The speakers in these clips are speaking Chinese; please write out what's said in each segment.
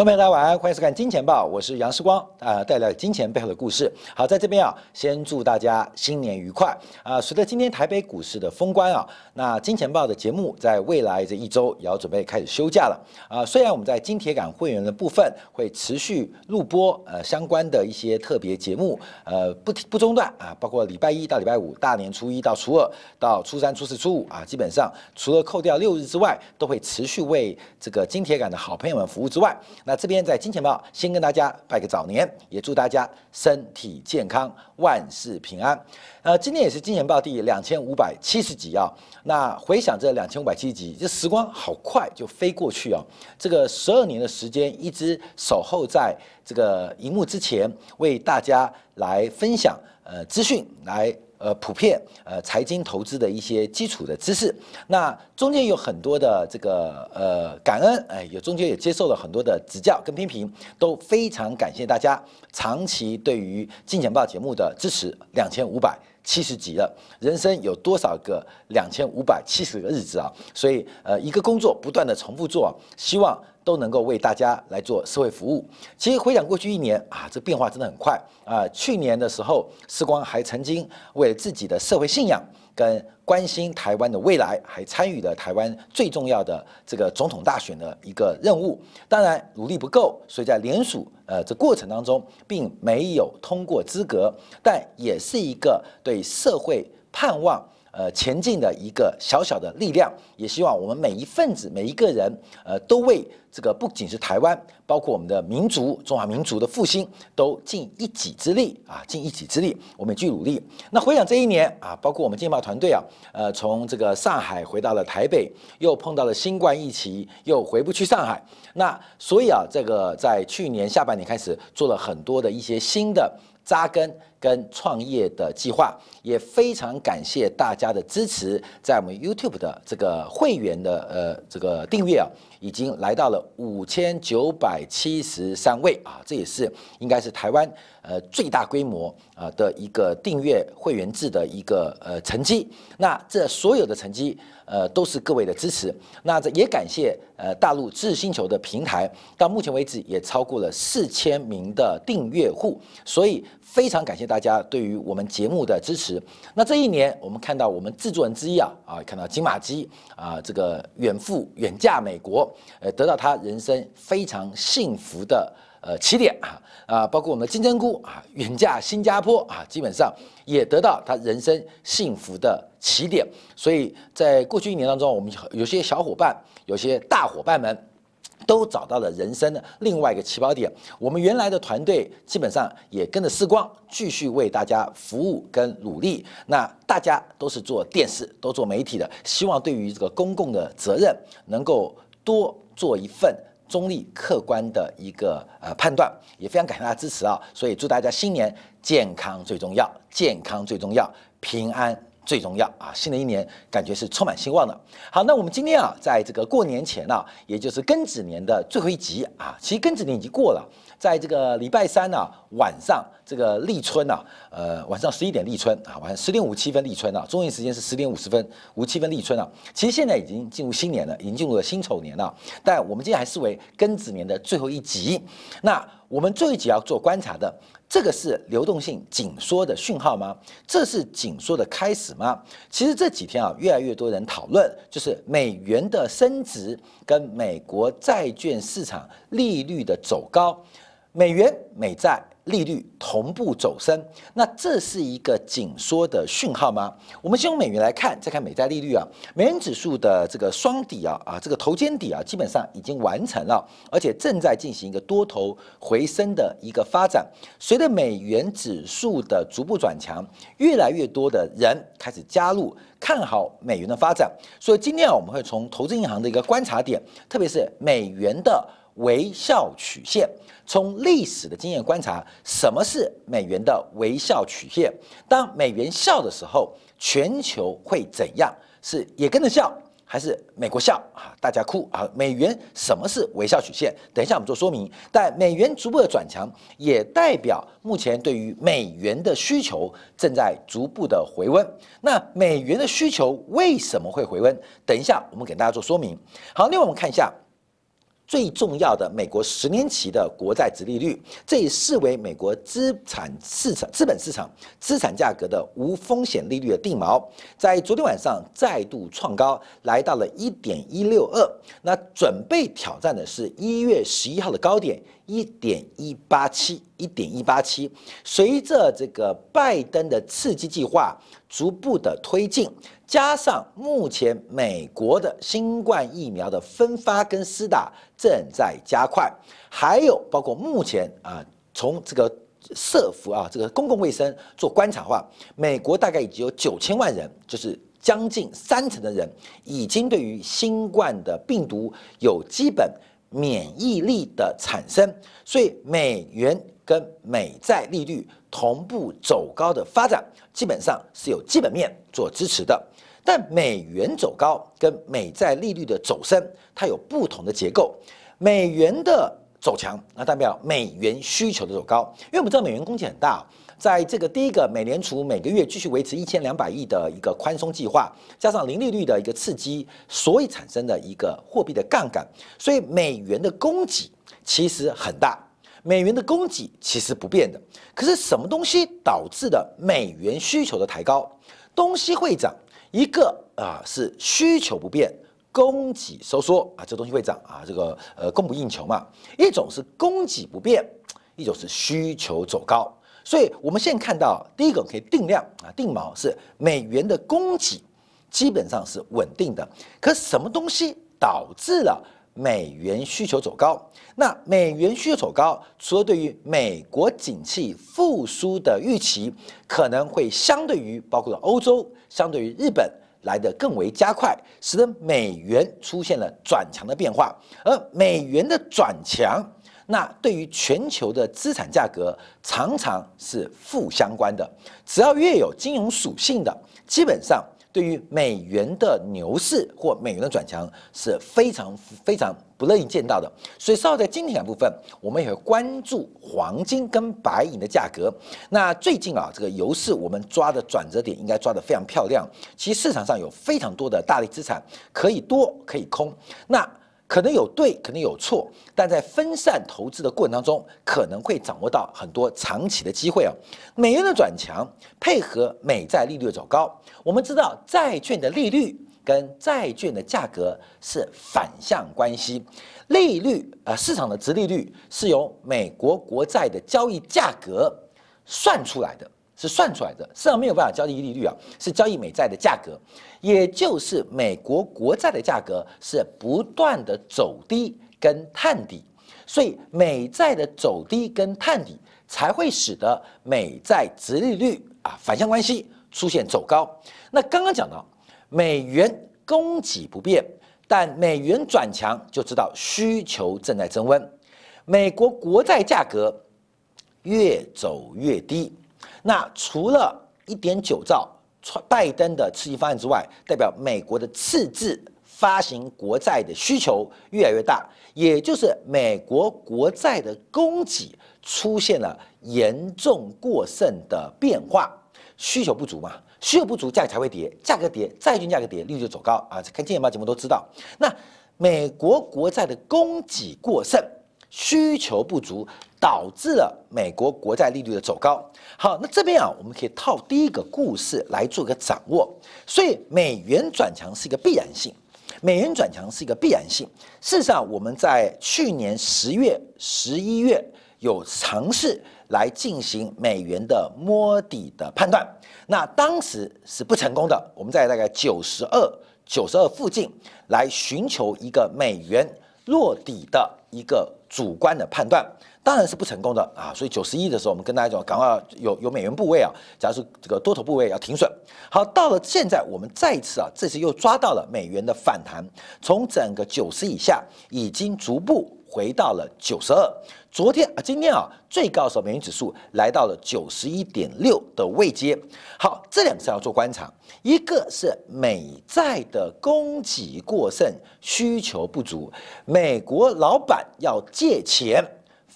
观众朋友，大家晚安，欢迎收看《金钱报》，我是杨世光啊，带来金钱背后的故事。好，在这边啊，先祝大家新年愉快啊！随着今天台北股市的封关啊，那《金钱报》的节目在未来这一周也要准备开始休假了啊。虽然我们在金铁杆会员的部分会持续录播呃相关的一些特别节目，呃不不中断啊，包括礼拜一到礼拜五、大年初一到初二到初三、初四、初五啊，基本上除了扣掉六日之外，都会持续为这个金铁杆的好朋友们服务之外。那这边在金钱豹先跟大家拜个早年，也祝大家身体健康，万事平安。呃，今天也是金钱豹第两千五百七十集啊。那回想这两千五百七十集，这时光好快就飞过去啊。这个十二年的时间，一直守候在这个荧幕之前，为大家来分享呃资讯来。呃，普遍呃财经投资的一些基础的知识，那中间有很多的这个呃感恩，哎，也中间也接受了很多的指教跟批评，都非常感谢大家长期对于金钱报节目的支持，两千五百七十集了，人生有多少个两千五百七十个日子啊？所以呃，一个工作不断的重复做，希望。都能够为大家来做社会服务。其实回想过去一年啊，这变化真的很快啊。去年的时候，时光还曾经为自己的社会信仰跟关心台湾的未来，还参与了台湾最重要的这个总统大选的一个任务。当然努力不够，所以在联署呃这过程当中，并没有通过资格，但也是一个对社会盼望。呃，前进的一个小小的力量，也希望我们每一份子、每一个人，呃，都为这个不仅是台湾，包括我们的民族、中华民族的复兴，都尽一己之力啊，尽一己之力，我们去努力。那回想这一年啊，包括我们金报团队啊，呃，从这个上海回到了台北，又碰到了新冠疫情，又回不去上海。那所以啊，这个在去年下半年开始做了很多的一些新的。扎根跟创业的计划，也非常感谢大家的支持，在我们 YouTube 的这个会员的呃这个订阅啊，已经来到了五千九百七十三位啊，这也是应该是台湾呃最大规模啊的一个订阅会员制的一个呃成绩。那这所有的成绩。呃，都是各位的支持。那这也感谢呃大陆知识星球的平台，到目前为止也超过了四千名的订阅户，所以非常感谢大家对于我们节目的支持。那这一年，我们看到我们制作人之一啊啊，看到金马基啊，这个远赴远嫁美国，呃，得到他人生非常幸福的。呃，起点啊啊，包括我们的金针菇啊，远嫁新加坡啊，基本上也得到他人生幸福的起点。所以在过去一年当中，我们有些小伙伴，有些大伙伴们，都找到了人生的另外一个起跑点。我们原来的团队基本上也跟着时光继续为大家服务跟努力。那大家都是做电视，都做媒体的，希望对于这个公共的责任能够多做一份。中立客观的一个呃判断，也非常感谢大家支持啊！所以祝大家新年健康最重要，健康最重要，平安最重要啊！新的一年感觉是充满希望的。好，那我们今天啊，在这个过年前呢，也就是庚子年的最后一集啊，其实庚子年已经过了。在这个礼拜三呢晚上，这个立春呢，呃，晚上十一点立春啊，晚上十点五七分立春啊，中原时间是十点五十分五七分立春啊。其实现在已经进入新年了，已经进入了辛丑年了，但我们今天还视为庚子年的最后一集。那我们最后一集要做观察的，这个是流动性紧缩的讯号吗？这是紧缩的开始吗？其实这几天啊，越来越多人讨论，就是美元的升值跟美国债券市场利率的走高。美元、美债利率同步走升，那这是一个紧缩的讯号吗？我们先用美元来看，再看美债利率啊。美元指数的这个双底啊啊，这个头肩底啊，基本上已经完成了，而且正在进行一个多头回升的一个发展。随着美元指数的逐步转强，越来越多的人开始加入看好美元的发展。所以今天啊，我们会从投资银行的一个观察点，特别是美元的。微笑曲线，从历史的经验观察，什么是美元的微笑曲线？当美元笑的时候，全球会怎样？是也跟着笑，还是美国笑啊？大家哭啊？美元什么是微笑曲线？等一下我们做说明。但美元逐步的转强，也代表目前对于美元的需求正在逐步的回温。那美元的需求为什么会回温？等一下我们给大家做说明。好，另外我们看一下。最重要的美国十年期的国债殖利率，这也视为美国资产市场、资本市场资产价格的无风险利率的定锚，在昨天晚上再度创高，来到了一点一六二。那准备挑战的是一月十一号的高点一点一八七，一点一八七。随着这个拜登的刺激计划逐步的推进。加上目前美国的新冠疫苗的分发跟施打正在加快，还有包括目前啊，从这个社福啊，这个公共卫生做观察的话，美国大概已经有九千万人，就是将近三成的人，已经对于新冠的病毒有基本免疫力的产生，所以美元跟美债利率同步走高的发展，基本上是有基本面做支持的。但美元走高跟美债利率的走升，它有不同的结构。美元的走强，那代表美元需求的走高。因为我们知道美元供给很大，在这个第一个，美联储每个月继续维持一千两百亿的一个宽松计划，加上零利率的一个刺激，所以产生的一个货币的杠杆，所以美元的供给其实很大。美元的供给其实不变的，可是什么东西导致的美元需求的抬高？东西会涨。一个啊是需求不变，供给收缩啊，这东西会涨啊，这个呃供不应求嘛。一种是供给不变，一种是需求走高。所以我们现在看到第一个可以定量啊，定锚是美元的供给基本上是稳定的。可什么东西导致了美元需求走高？那美元需求走高，除了对于美国景气复苏的预期，可能会相对于包括了欧洲。相对于日本来的更为加快，使得美元出现了转强的变化。而美元的转强，那对于全球的资产价格常常是负相关的。只要越有金融属性的，基本上。对于美元的牛市或美元的转强是非常非常不乐意见到的，所以稍后在今天部分，我们也会关注黄金跟白银的价格。那最近啊，这个油市我们抓的转折点应该抓得非常漂亮。其实市场上有非常多的大类资产可以多可以空。那可能有对，可能有错，但在分散投资的过程当中，可能会掌握到很多长期的机会啊。美元的转强配合美债利率的走高，我们知道债券的利率跟债券的价格是反向关系，利率啊市场的值利率是由美国国债的交易价格算出来的。是算出来的，市场没有办法交易利率啊，是交易美债的价格，也就是美国国债的价格是不断的走低跟探底，所以美债的走低跟探底才会使得美债值利率啊反向关系出现走高。那刚刚讲到美元供给不变，但美元转强就知道需求正在增温，美国国债价格越走越低。那除了一点九兆拜登的刺激方案之外，代表美国的赤字发行国债的需求越来越大，也就是美国国债的供给出现了严重过剩的变化，需求不足嘛，需求不足，价格才会跌，价格跌，债券价格跌，利率就走高啊！看《金钱报》节目都知道，那美国国债的供给过剩，需求不足。导致了美国国债利率的走高。好，那这边啊，我们可以套第一个故事来做一个掌握。所以美元转强是一个必然性，美元转强是一个必然性。事实上，我们在去年十月、十一月有尝试来进行美元的摸底的判断，那当时是不成功的。我们在大概九十二、九十二附近来寻求一个美元落底的一个主观的判断。当然是不成功的啊，所以九十一的时候，我们跟大家讲，赶快有有美元部位啊，假如说这个多头部位要停损。好，到了现在，我们再一次啊，这次又抓到了美元的反弹，从整个九十以下，已经逐步回到了九十二。昨天啊，今天啊，最高的时候，美元指数来到了九十一点六的位阶。好，这两次要做观察，一个是美债的供给过剩，需求不足，美国老板要借钱。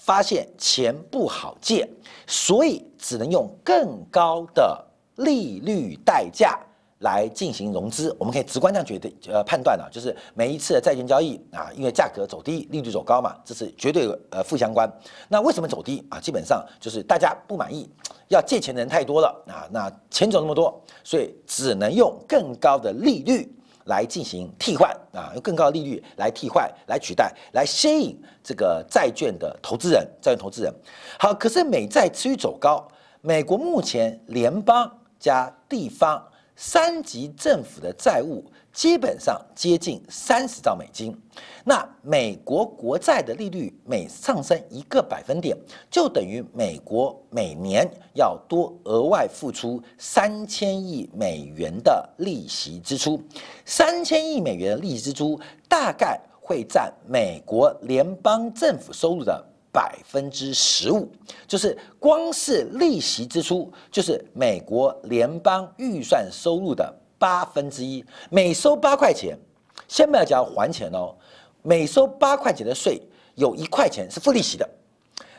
发现钱不好借，所以只能用更高的利率代价来进行融资，我们可以直观这样觉得，呃，判断了，就是每一次的债券交易啊，因为价格走低，利率走高嘛，这是绝对呃负相关。那为什么走低啊？基本上就是大家不满意，要借钱的人太多了啊，那钱走那么多，所以只能用更高的利率来进行替换啊，用更高的利率来替换、来取代、来吸引这个债券的投资人、债券投资人。好，可是美债持续走高，美国目前联邦加地方。三级政府的债务基本上接近三十兆美金，那美国国债的利率每上升一个百分点，就等于美国每年要多额外付出三千亿美元的利息支出。三千亿美元的利息支出大概会占美国联邦政府收入的。百分之十五，就是光是利息支出，就是美国联邦预算收入的八分之一。每收八块钱，先不要讲还钱哦，每收八块钱的税，有一块钱是付利息的。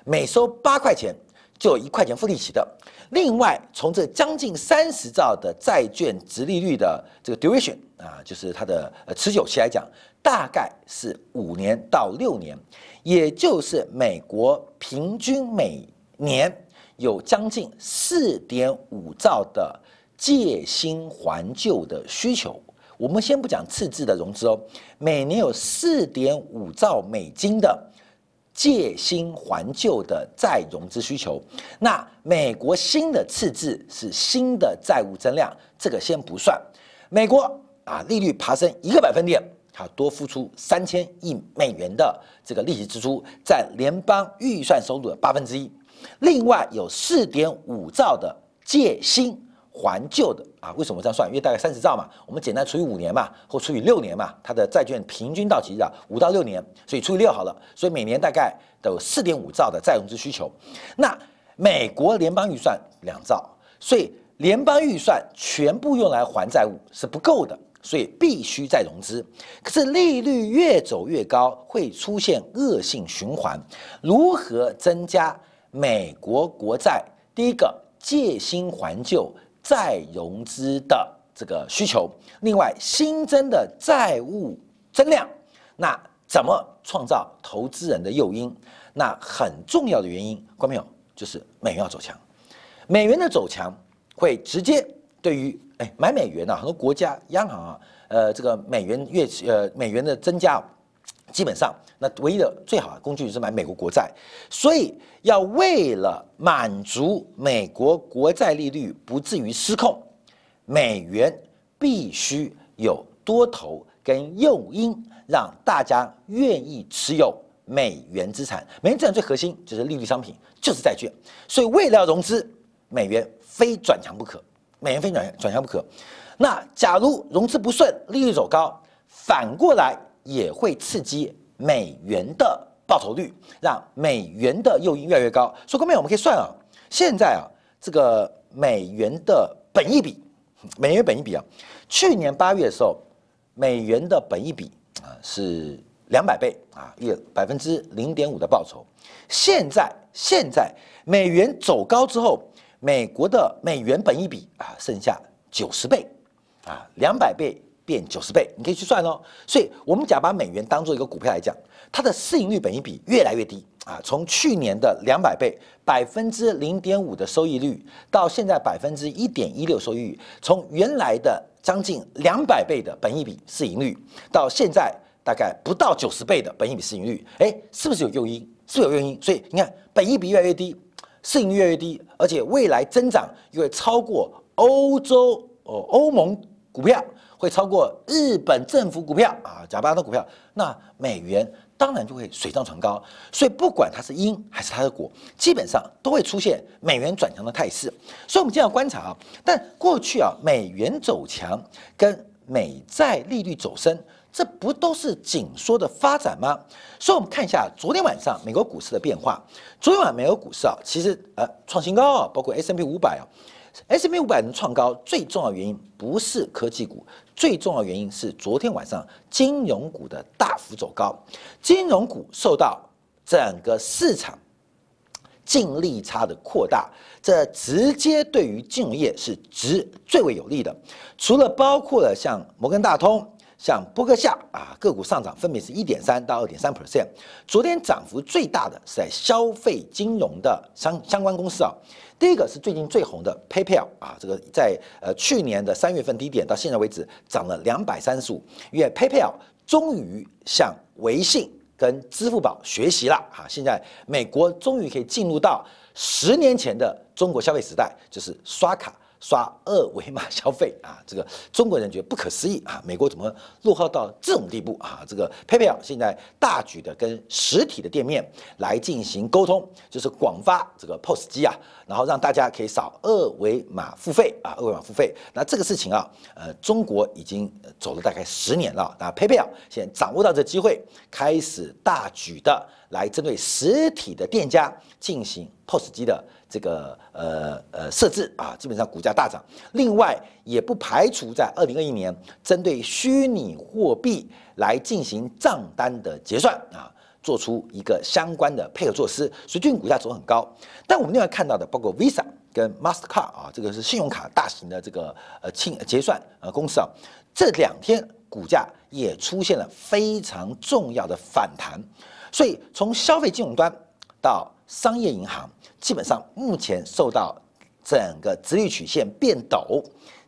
每收八块钱，就有一块钱付利息的。另外，从这将近三十兆的债券值利率的这个 duration 啊，就是它的呃持久期来讲，大概是五年到六年。也就是美国平均每年有将近四点五兆的借新还旧的需求。我们先不讲赤字的融资哦，每年有四点五兆美金的借新还旧的再融资需求。那美国新的赤字是新的债务增量，这个先不算。美国啊，利率爬升一个百分点。它多付出三千亿美元的这个利息支出，占联邦预算收入的八分之一。另外有四点五兆的借新还旧的啊，为什么这样算？因为大概三十兆嘛，我们简单除以五年嘛，或除以六年嘛，它的债券平均到期日五到六年，所以除以六好了。所以每年大概都有四点五兆的再融资需求。那美国联邦预算两兆，所以联邦预算全部用来还债务是不够的。所以必须再融资，可是利率越走越高，会出现恶性循环。如何增加美国国债？第一个借新还旧再融资的这个需求，另外新增的债务增量，那怎么创造投资人的诱因？那很重要的原因，观众朋友就是美元要走强，美元的走强会直接对于。哎，买美元啊，很多国家央行啊，呃，这个美元越呃美元的增加，基本上那唯一的最好的工具是买美国国债，所以要为了满足美国国债利率不至于失控，美元必须有多头跟诱因，让大家愿意持有美元资产。美元资产。最核心就是利率商品，就是债券，所以为了要融资，美元非转强不可。美元非转转向不可，那假如融资不顺，利率走高，反过来也会刺激美元的报酬率，让美元的诱因越来越高。所以后面我们可以算啊，现在啊，这个美元的本益比，美元本益比啊，去年八月的时候，美元的本益比啊是两百倍啊，月百分之零点五的报酬。现在现在美元走高之后。美国的美元本益比啊，剩下九十倍，啊，两百倍变九十倍，你可以去算哦。所以，我们假把美元当做一个股票来讲，它的市盈率本益比越来越低啊。从去年的两百倍，百分之零点五的收益率，到现在百分之一点一六收益率，从原来的将近两百倍的本益比市盈率，到现在大概不到九十倍的本益比市盈率，哎，是不是有诱因？是有诱因。所以你看，本益比越来越低。市盈率越来越低，而且未来增长又会超过欧洲哦，欧盟股票会超过日本政府股票啊，假巴的股票，那美元当然就会水涨船高。所以不管它是因还是它的果，基本上都会出现美元转强的态势。所以我们经常观察啊，但过去啊，美元走强跟美债利率走升。这不都是紧缩的发展吗？所以，我们看一下昨天晚上美国股市的变化。昨天晚上美国股市啊，其实呃创新高啊，包括 S M P 五百啊，S M P 五百能创高，最重要原因不是科技股，最重要原因是昨天晚上金融股的大幅走高。金融股受到整个市场净利差的扩大，这直接对于金融业是直最为有利的。除了包括了像摩根大通、像波克夏啊，个股上涨分别是一点三到二点三 percent。昨天涨幅最大的是在消费金融的相相关公司啊。第一个是最近最红的 PayPal 啊，这个在呃去年的三月份低点到现在为止涨了两百三十五，因为 PayPal 终于向微信。跟支付宝学习了啊！现在美国终于可以进入到十年前的中国消费时代，就是刷卡。刷二维码消费啊，这个中国人觉得不可思议啊！美国怎么落后到这种地步啊？这个 PayPal 现在大举的跟实体的店面来进行沟通，就是广发这个 POS 机啊，然后让大家可以扫二维码付费啊，二维码付费。那这个事情啊，呃，中国已经走了大概十年了，那 PayPal 现在掌握到这机会，开始大举的来针对实体的店家进行 POS 机的。这个呃呃设置啊，基本上股价大涨。另外，也不排除在二零二一年针对虚拟货币来进行账单的结算啊，做出一个相关的配合措施。所以最近股价走很高。但我们另外看到的，包括 Visa 跟 Mastercard 啊，这个是信用卡大型的这个呃清结算呃公司啊，这两天股价也出现了非常重要的反弹。所以从消费金融端到商业银行。基本上目前受到整个直率曲线变陡、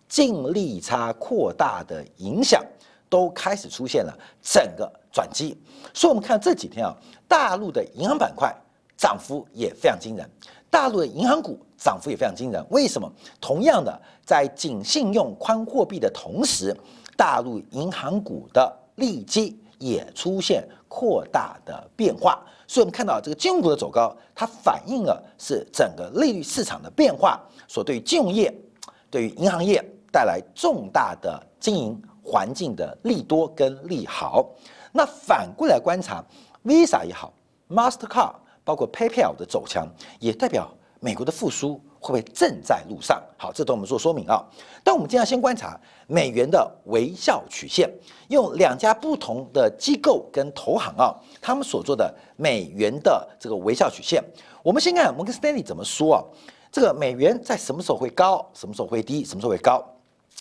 净利差扩大的影响，都开始出现了整个转机。所以，我们看这几天啊，大陆的银行板块涨幅也非常惊人，大陆的银行股涨幅也非常惊人。为什么？同样的，在紧信用、宽货币的同时，大陆银行股的利基也出现扩大的变化。所以，我们看到这个金融股的走高，它反映了是整个利率市场的变化所对金融业、对于银行业带来重大的经营环境的利多跟利好。那反过来观察，Visa 也好，Mastercard 包括 PayPal 的走强，也代表美国的复苏。会不会正在路上？好，这都我们做说明啊。但我们今天要先观察美元的微笑曲线，用两家不同的机构跟投行啊，他们所做的美元的这个微笑曲线。我们先看摩根斯丹利怎么说啊？这个美元在什么时候会高？什么时候会低？什么时候会高？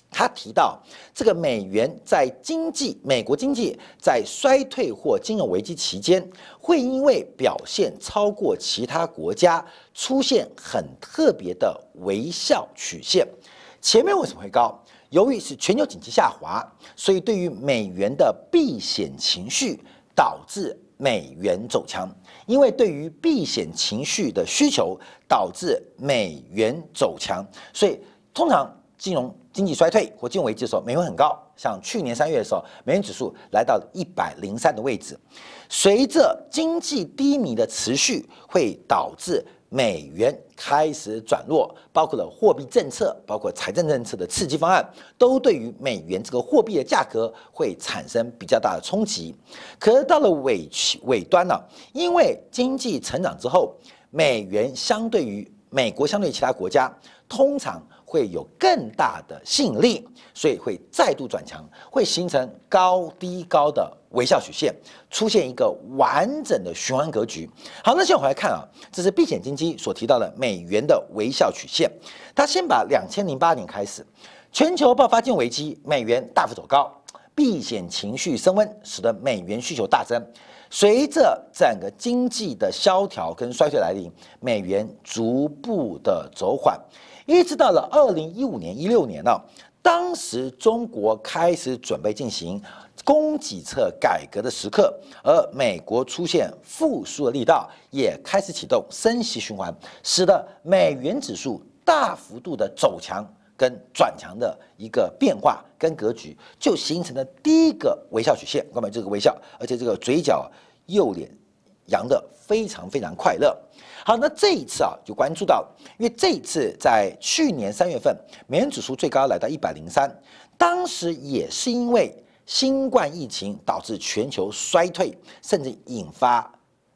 他提到，这个美元在经济美国经济在衰退或金融危机期间，会因为表现超过其他国家，出现很特别的微笑曲线。前面为什么会高？由于是全球经济下滑，所以对于美元的避险情绪导致美元走强。因为对于避险情绪的需求导致美元走强，所以通常金融。经济衰退或金融危机的时候，美元很高，像去年三月的时候，美元指数来到一百零三的位置。随着经济低迷的持续，会导致美元开始转弱，包括了货币政策、包括财政政策的刺激方案，都对于美元这个货币的价格会产生比较大的冲击。可是到了尾尾端呢，因为经济成长之后，美元相对于美国相对于其他国家，通常。会有更大的吸引力，所以会再度转强，会形成高低高的微笑曲线，出现一个完整的循环格局。好，那现在我们来看啊，这是避险经济所提到的美元的微笑曲线。它先把两千零八年开始，全球爆发金融危机，美元大幅走高，避险情绪升温，使得美元需求大增。随着整个经济的萧条跟衰退来临，美元逐步的走缓。一直到了二零一五年、一六年呢，当时中国开始准备进行供给侧改革的时刻，而美国出现复苏的力道，也开始启动升息循环，使得美元指数大幅度的走强跟转强的一个变化跟格局，就形成了第一个微笑曲线。各位，这个微笑，而且这个嘴角右脸扬的非常非常快乐。好，那这一次啊，就关注到，因为这一次在去年三月份，美元指数最高来到一百零三，当时也是因为新冠疫情导致全球衰退，甚至引发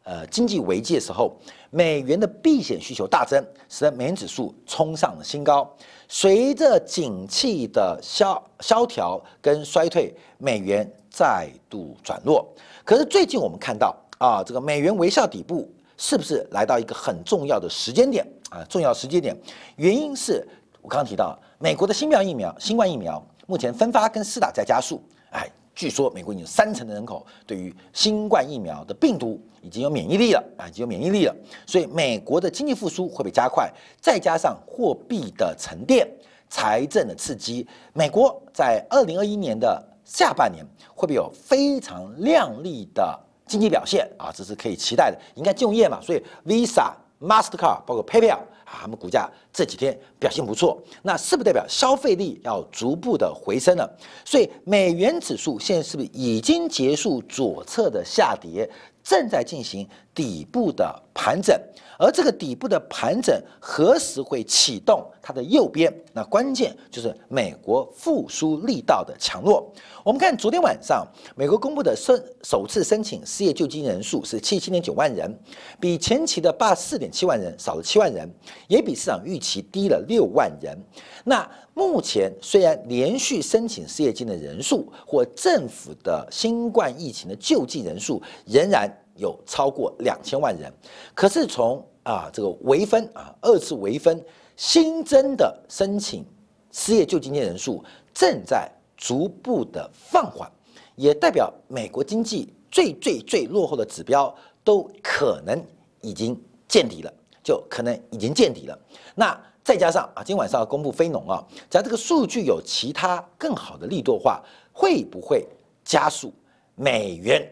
呃经济危机的时候，美元的避险需求大增，使得美元指数冲上了新高。随着景气的萧萧条跟衰退，美元再度转弱。可是最近我们看到啊，这个美元微笑底部。是不是来到一个很重要的时间点？啊？重要时间点，原因是我刚刚提到，美国的新苗疫苗，新冠疫苗目前分发跟施打在加速，哎，据说美国已经有三成的人口对于新冠疫苗的病毒已经有免疫力了啊，已经有免疫力了，所以美国的经济复苏会被加快，再加上货币的沉淀、财政的刺激，美国在二零二一年的下半年会不会有非常亮丽的经济表现啊？这是可以期待的。应该就业嘛，所以 Visa、Mastercard 包括 PayPal 啊，他们股价这几天表现不错，那是不代表消费力要逐步的回升了？所以美元指数现在是不是已经结束左侧的下跌，正在进行底部的盘整？而这个底部的盘整何时会启动它的右边？那关键就是美国复苏力道的强弱。我们看昨天晚上美国公布的申首次申请失业救济人数是七十七点九万人，比前期的八四点七万人少了七万人，也比市场预期低了六万人。那目前虽然连续申请失业金的人数或政府的新冠疫情的救济人数仍然有超过两千万人，可是从啊，这个微分啊，二次微分新增的申请失业救济金人数正在逐步的放缓，也代表美国经济最最最落后的指标都可能已经见底了，就可能已经见底了。那再加上啊，今天晚上要公布非农啊，只要这个数据有其他更好的力度的话，会不会加速美元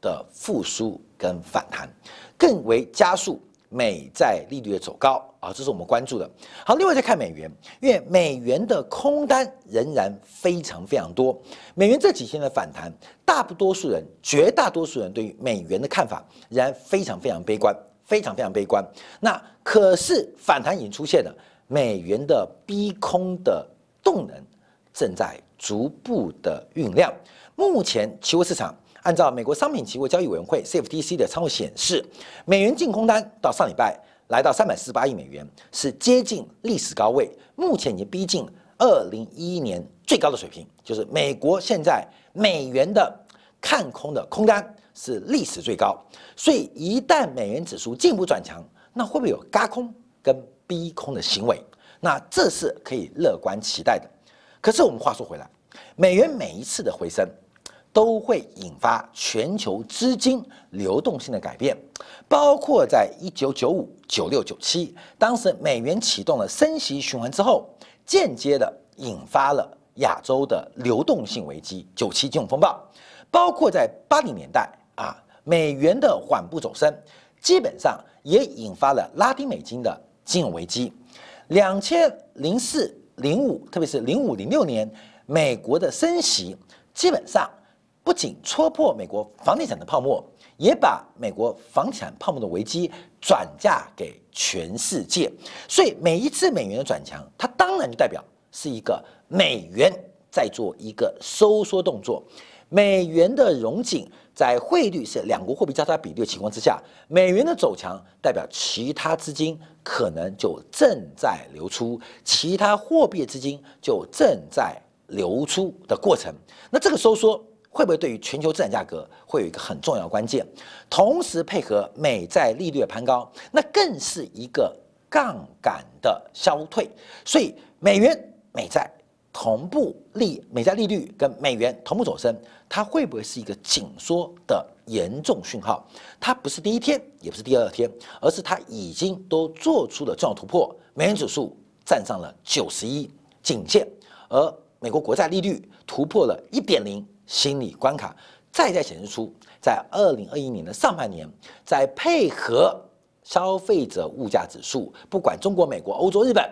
的复苏跟反弹，更为加速？美债利率的走高啊，这是我们关注的。好，另外再看美元，因为美元的空单仍然非常非常多。美元这几天的反弹，大多数人、绝大多数人对于美元的看法仍然非常非常悲观，非常非常悲观。那可是反弹已经出现了，美元的逼空的动能正在逐步的酝酿。目前期货市场。按照美国商品期货交易委员会 （CFTC） 的仓位显示，美元净空单到上礼拜来到三百四十八亿美元，是接近历史高位，目前已经逼近二零一一年最高的水平。就是美国现在美元的看空的空单是历史最高，所以一旦美元指数进一步转强，那会不会有嘎空跟逼空的行为？那这是可以乐观期待的。可是我们话说回来，美元每一次的回升。都会引发全球资金流动性的改变，包括在一九九五、九六、九七，当时美元启动了升息循环之后，间接的引发了亚洲的流动性危机——九七金融风暴；包括在八零年代啊，美元的缓步走升，基本上也引发了拉丁美金的金融危机。两千零四、零五，特别是零五零六年，美国的升息基本上。不仅戳破美国房地产的泡沫，也把美国房地产泡沫的危机转嫁给全世界。所以每一次美元的转强，它当然就代表是一个美元在做一个收缩动作。美元的融紧，在汇率是两国货币交叉比率的情况之下，美元的走强代表其他资金可能就正在流出，其他货币资金就正在流出的过程。那这个收缩。会不会对于全球资产价格会有一个很重要关键？同时配合美债利率的攀高，那更是一个杠杆的消退。所以美元、美债同步利，美债利率跟美元同步走升，它会不会是一个紧缩的严重讯号？它不是第一天，也不是第二天，而是它已经都做出了重要突破。美元指数站上了九十一颈线，而美国国债利率突破了一点零。心理关卡，再再显示出，在二零二一年的上半年，在配合消费者物价指数，不管中国、美国、欧洲、日本，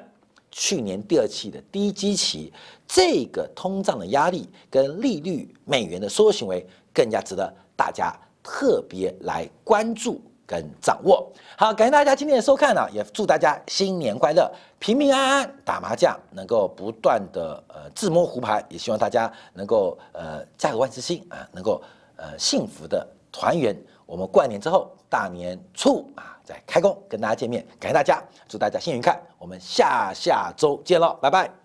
去年第二期的低基期，这个通胀的压力跟利率、美元的缩行为，更加值得大家特别来关注。跟掌握好，感谢大家今天的收看呢，也祝大家新年快乐，平平安安打麻将，能够不断的呃自摸胡牌，也希望大家能够呃家和万事兴啊，能够呃幸福的团圆。我们过完年之后，大年初啊再开工跟大家见面，感谢大家，祝大家新年愉快，我们下下周见喽，拜拜。